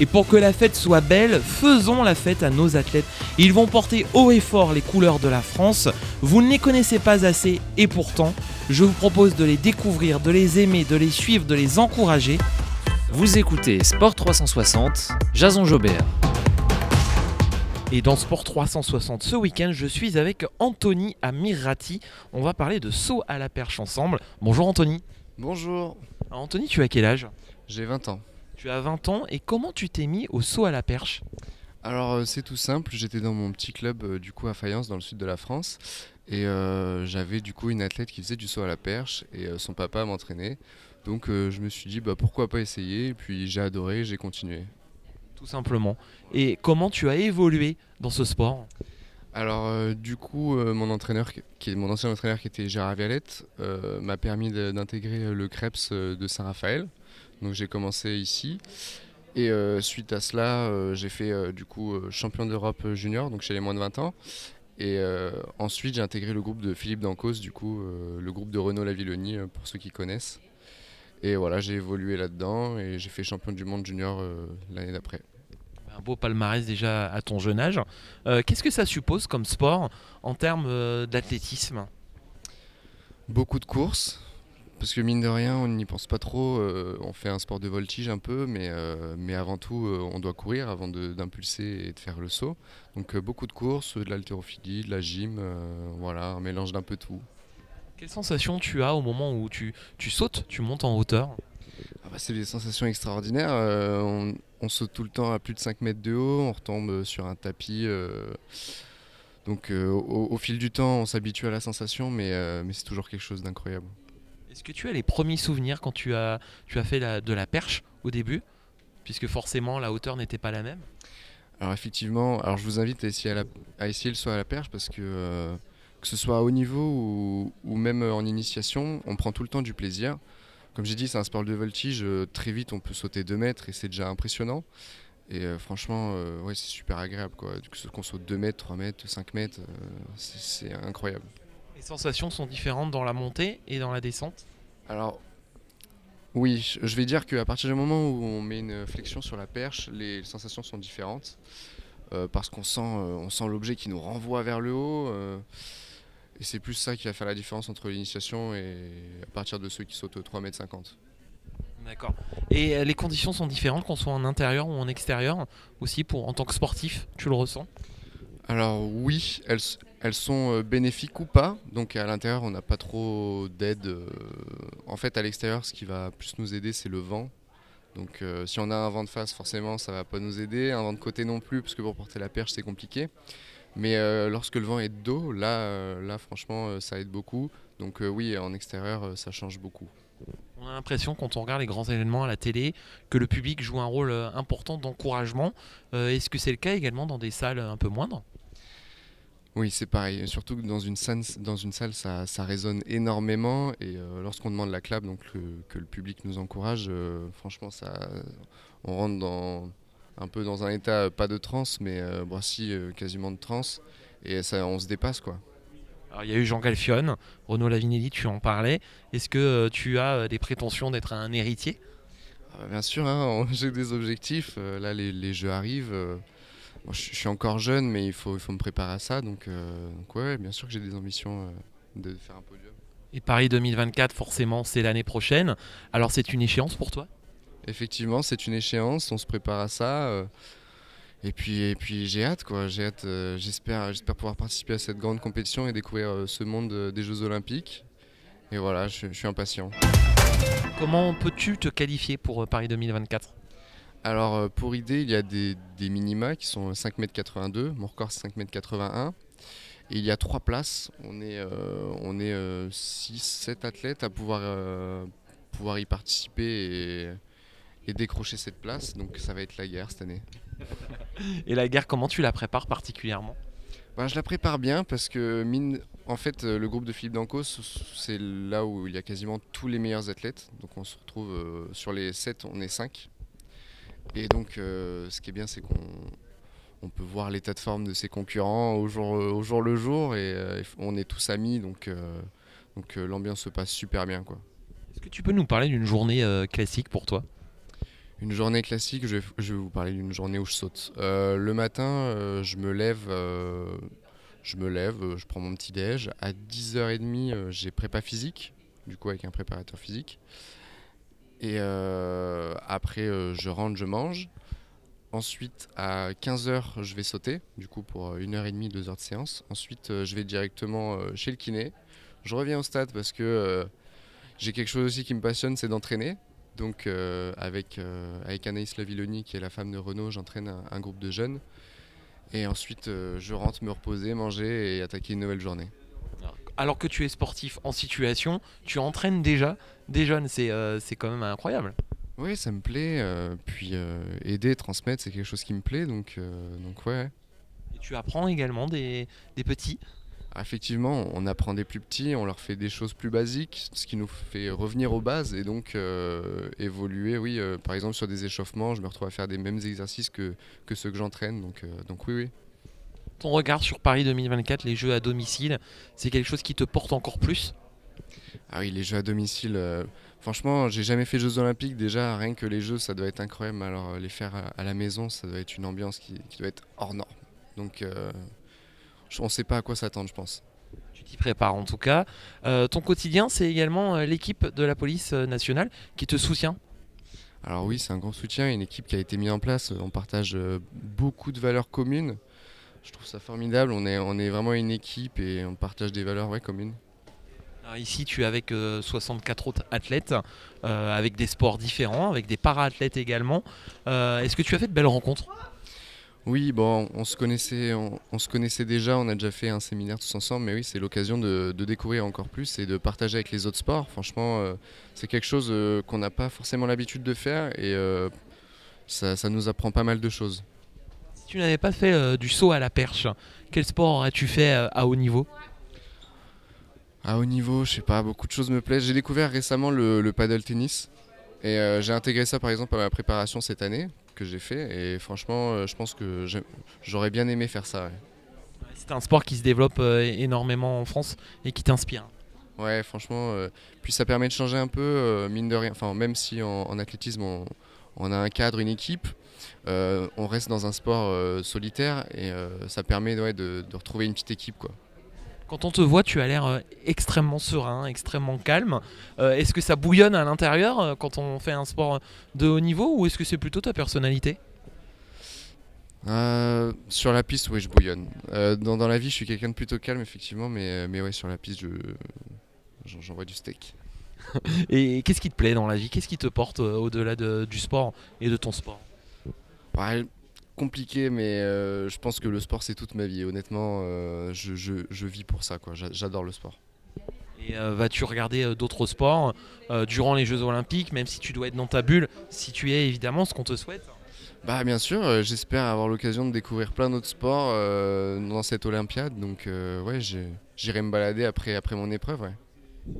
Et pour que la fête soit belle, faisons la fête à nos athlètes. Ils vont porter haut et fort les couleurs de la France. Vous ne les connaissez pas assez et pourtant, je vous propose de les découvrir, de les aimer, de les suivre, de les encourager. Vous écoutez Sport 360, Jason Jobert. Et dans Sport 360 ce week-end, je suis avec Anthony Amirati. On va parler de saut à la perche ensemble. Bonjour Anthony. Bonjour, Alors, Anthony, tu as quel âge? J'ai 20 ans. Tu as 20 ans et comment tu t'es mis au saut à la perche Alors euh, c'est tout simple, j'étais dans mon petit club euh, du coup à Fayence dans le sud de la France et euh, j'avais du coup une athlète qui faisait du saut à la perche et euh, son papa m'entraînait. Donc je me suis dit bah pourquoi pas essayer et puis j'ai adoré, j'ai continué. Tout simplement. Et comment tu as évolué dans ce sport Alors du coup mon entraîneur qui est mon ancien entraîneur qui était Gérard Vialette m'a permis d'intégrer le Krebs de Saint-Raphaël. Donc j'ai commencé ici. Et euh, suite à cela, euh, j'ai fait euh, du coup champion d'Europe junior, donc chez les moins de 20 ans. Et ensuite, j'ai intégré le groupe de Philippe Dancos, du coup, le groupe de Renaud Lavilloni, euh, pour ceux qui connaissent. Et voilà, j'ai évolué là-dedans et j'ai fait champion du monde junior l'année d'après. Un beau palmarès déjà à ton jeune âge. Qu'est-ce que ça suppose comme sport en termes d'athlétisme? Beaucoup de courses, parce que mine de rien, on n'y pense pas trop. euh, on fait un sport de voltige un peu, mais, euh, mais avant tout, euh, on doit courir avant d'impulser et de faire le saut. Donc beaucoup de courses, de l'haltérophilie, de la gym, voilà, un mélange d'un peu tout. Quelle sensation tu as au moment où tu, tu sautes, tu montes en hauteur? Ah bah, c'est des sensations extraordinaires. on, on saute tout le temps à plus de 5 mètres de haut, on retombe sur un tapis. donc au, au fil du temps, on s'habitue à la sensation, mais, mais c'est toujours quelque chose d'incroyable. Est-ce que tu as les premiers souvenirs quand tu as, tu as fait de la perche au début Puisque forcément la hauteur n'était pas la même? Alors effectivement, alors je vous invite à essayer, à le saut à la perche parce que euh, que ce soit à haut niveau ou, même en initiation, on prend tout le temps du plaisir. Comme j'ai dit, c'est un sport de voltige, euh, très vite on peut sauter 2 mètres et c'est déjà impressionnant. Et euh, franchement, euh, c'est super agréable. Quoi. Qu'on saute 2 mètres, 3 mètres, 5 mètres, euh, c'est incroyable. Les sensations sont différentes dans la montée et dans la descente. Alors, oui, je- vais dire qu'à partir du moment où on met une flexion sur la perche, les sensations sont différentes. euh, parce qu'on sent, euh, on sent l'objet qui nous renvoie vers le haut. euh, et c'est plus ça qui va faire la différence entre l'initiation et à partir de ceux qui sautent 3 mètres 50. D'accord. Et les conditions sont différentes qu'on soit en intérieur ou en extérieur aussi pour en tant que sportif, tu le ressens? Alors oui, elles, sont euh, bénéfiques ou pas. Donc à l'intérieur, on n'a pas trop d'aide. euh, En fait, à l'extérieur, ce qui va plus nous aider, c'est le vent. Donc euh, si on a un vent de face, forcément, ça va pas nous aider. Un vent de côté non plus, parce que pour porter la perche, c'est compliqué. Mais lorsque le vent est de dos, là, là franchement, ça aide beaucoup. Donc oui, en extérieur, ça change beaucoup. On a l'impression quand on regarde les grands événements à la télé que le public joue un rôle important d'encouragement. Est-ce que c'est le cas également dans des salles un peu moindres? Oui, c'est pareil. Surtout que dans une salle, dans une salle ça, ça résonne énormément. Et euh, lorsqu'on demande la clap, donc le- que le public nous encourage, euh, franchement, ça, on rentre dans, un peu dans un état, euh, pas de transe, mais euh, bon, si, euh, quasiment de transe. Et ça, on se dépasse, quoi. Alors, il y a eu Jean Galfione, Renaud Lavinelli, tu en parlais. Est-ce que tu as des prétentions d'être un héritier? Ah bah, bien sûr, hein, j'ai des objectifs. là, les, les jeux arrivent. Bon, je je suis encore jeune, mais il faut, il faut me préparer à ça. Donc, euh, donc ouais, bien sûr que j'ai des ambitions euh, de faire un podium. Et Paris 2024, forcément, c'est l'année prochaine. Alors, c'est une échéance pour toi? Effectivement, c'est une échéance, on se prépare à ça. euh, et puis, et puis j'ai hâte, quoi. J'ai hâte. euh, j'espère, j'espère pouvoir participer à cette grande compétition et découvrir ce monde des Jeux Olympiques. Et voilà, je, je suis impatient. Comment peux-tu te qualifier pour Paris 2024 Alors, euh, pour idée, il y a des, des minima qui sont 5m82. Mon record, c'est 5m81. Et il y a trois places. On est, euh, on est 6-7 athlètes à pouvoir, euh, pouvoir y participer et, et décrocher cette place. Donc, ça va être la guerre cette année. Et la guerre, comment tu la prépares particulièrement? Bah, je la prépare bien parce que mine, en fait, euh, le groupe de Philippe Dancos, c'est là où il y a quasiment tous les meilleurs athlètes. Donc on se retrouve euh, sur les 7, on est 5. Et donc euh, ce qui est bien, c'est qu'on on peut voir l'état de forme de ses concurrents au jour, au jour le jour et euh, on est tous amis, donc, euh, donc euh, l'ambiance se passe super bien. Quoi. Est-ce que tu peux nous parler d'une journée euh, classique pour toi? Une journée classique, je vais, je vais vous parler d'une journée où je saute. Euh, le matin, euh, je me lève, euh, je me lève, euh, je prends mon petit déj. À 10h30, euh, j'ai prépa physique, du coup avec un préparateur physique. Et euh, après, euh, je rentre, je mange. Ensuite, à 15h, je vais sauter, du coup pour 1h30, 2h de séance. Ensuite, euh, je vais directement euh, chez le kiné. Je reviens au stade parce que euh, j'ai quelque chose aussi qui me passionne, c'est d'entraîner. Donc euh, avec, euh, avec Anaïs Lavilloni, qui est la femme de Renault, j'entraîne un, un groupe de jeunes. Et ensuite, euh, je rentre me reposer, manger et attaquer une nouvelle journée. Alors que tu es sportif en situation, tu entraînes déjà des jeunes, c'est euh, c'est quand même incroyable. Oui, ça me plaît. euh, puis euh, aider, transmettre, c'est quelque chose qui me plaît. Donc, donc ouais. Et tu apprends également des, des petits? Ah, Effectivement, on apprend des plus petits, on leur fait des choses plus basiques, ce qui nous fait revenir aux bases et donc euh, évoluer. Oui, euh, par exemple sur des échauffements, je me retrouve à faire des mêmes exercices que, que ceux que j'entraîne. Donc, euh, donc oui, oui. Ton regard sur Paris 2024, les jeux à domicile, c'est quelque chose qui te porte encore plus? Ah oui, les jeux à domicile. euh, franchement, j'ai jamais fait Jeux Olympiques. Déjà, rien que les jeux, ça doit être incroyable. Alors, euh, les faire à, à la maison, ça doit être une ambiance qui, qui doit être hors norme. Donc, euh, on sait pas à quoi s'attendre, je pense. Tu t'y prépares en tout cas. Euh, ton quotidien, c'est également euh, l'équipe de la police euh, nationale qui te soutient. Alors oui, c'est un grand soutien, une équipe qui a été mise en place. On partage euh, beaucoup de valeurs communes. Je trouve ça formidable. On est, on est vraiment une équipe et on partage des valeurs ouais, communes. Alors ici, tu es avec euh, 64 autres athlètes, euh, avec des sports différents, avec des para-athlètes également. Euh, Est-ce que tu as fait de belles rencontres? Oui, bon, on se connaissait, on, on se connaissait déjà. On a déjà fait un séminaire tous ensemble, mais oui, c'est l'occasion de, de découvrir encore plus et de partager avec les autres sports. Franchement, euh, c'est quelque chose euh, qu'on n'a pas forcément l'habitude de faire et euh, ça, ça nous apprend pas mal de choses. Si tu n'avais pas fait euh, du saut à la perche, quel sport aurais-tu fait euh, à haut niveau? À haut niveau, je sais pas, beaucoup de choses me plaisent. J'ai découvert récemment le, le paddle tennis et euh, j'ai intégré ça par exemple à ma préparation cette année que j'ai fait et franchement, euh, je pense que j'aurais bien aimé faire ça. ouais. C'est un sport qui se développe euh, énormément en France et qui t'inspire. Ouais, franchement, puis ça permet de changer un peu, mine de rien. Enfin, même si en, en athlétisme on, on a un cadre, une équipe, on reste dans un sport solitaire et ça permet ouais, de, de retrouver une petite équipe quoi. Quand on te voit, tu as l'air euh, extrêmement serein, extrêmement calme. Euh, est-ce que ça bouillonne à l'intérieur euh, quand on fait un sport de haut niveau ou est-ce que c'est plutôt ta personnalité? Euh, sur la piste, oui, je bouillonne. Euh, dans, dans la vie, je suis quelqu'un de plutôt calme, effectivement, mais, mais ouais, sur la piste, je, j'en- j'envoie du steak. Et qu'est-ce qui te plaît dans la vie? Qu'est-ce qui te porte euh, au-delà de- du sport et de ton sport? Ouais, compliqué, mais euh, je pense que le sport, c'est toute ma vie. Honnêtement, euh, je, je- je vis pour ça, quoi. J'a- J'adore le sport. Et euh, vas-tu regarder d'autres sports durant les Jeux Olympiques, même si tu dois être dans ta bulle, si tu es évidemment ce qu'on te souhaite? Bah, bien sûr, j'espère avoir l'occasion de découvrir plein d'autres sports dans cette Olympiade. Donc, ouais, j'irai me balader après, après mon épreuve, ouais.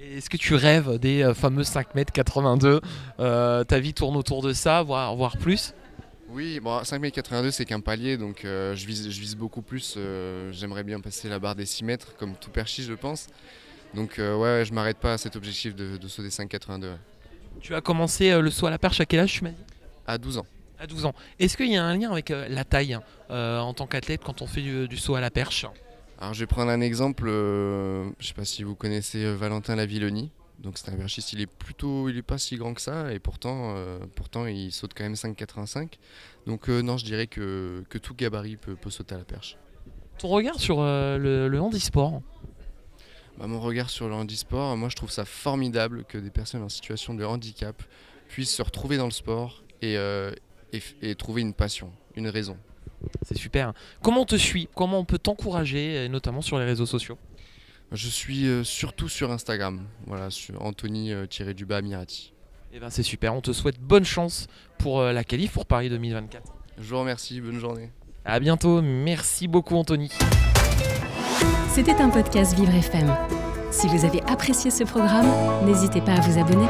Est-ce que tu rêves des fameux 5 mètres 82 Euh, Ta vie tourne autour de ça, voire, voire plus? Oui, bon, 5m82 c'est qu'un palier, donc euh, je, vise, je vise beaucoup plus. euh, J'aimerais bien passer la barre des 6 mètres, comme tout perchi, je pense. Donc euh, ouais, je m'arrête pas à cet objectif de, de sauter 5,82 ouais. Tu as commencé euh, le saut à la perche à quel âge tu m'as dit? À 12 ans. À 12 ans. Est-ce qu'il y a un lien avec euh, la taille euh, en tant qu'athlète quand on fait du, du saut à la perche? Alors je vais prendre un exemple, euh, je sais pas si vous connaissez euh, Valentin Lavilloni. Donc c'est un perchiste, il est plutôt, il est pas si grand que ça et pourtant, euh, pourtant il saute quand même 5,85. Donc euh, non, je dirais que, que tout gabarit peut, peut sauter à la perche. Ton regard sur euh, le, le handisport Bah, mon regard sur le handisport, moi je trouve ça formidable que des personnes en situation de handicap puissent se retrouver dans le sport et, et, trouver une passion, une raison. C'est super. Comment on te suit? Comment on peut t'encourager, notamment sur les réseaux sociaux? Je suis euh, surtout sur Instagram, voilà, sur Anthony-du-bas Mirati. Eh ben c'est super. On te souhaite bonne chance pour euh, la qualif pour Paris 2024. Je vous remercie, bonne journée. À bientôt. Merci beaucoup Anthony. C'était un podcast Vivre FM. Si vous avez apprécié ce programme, n'hésitez pas à vous abonner.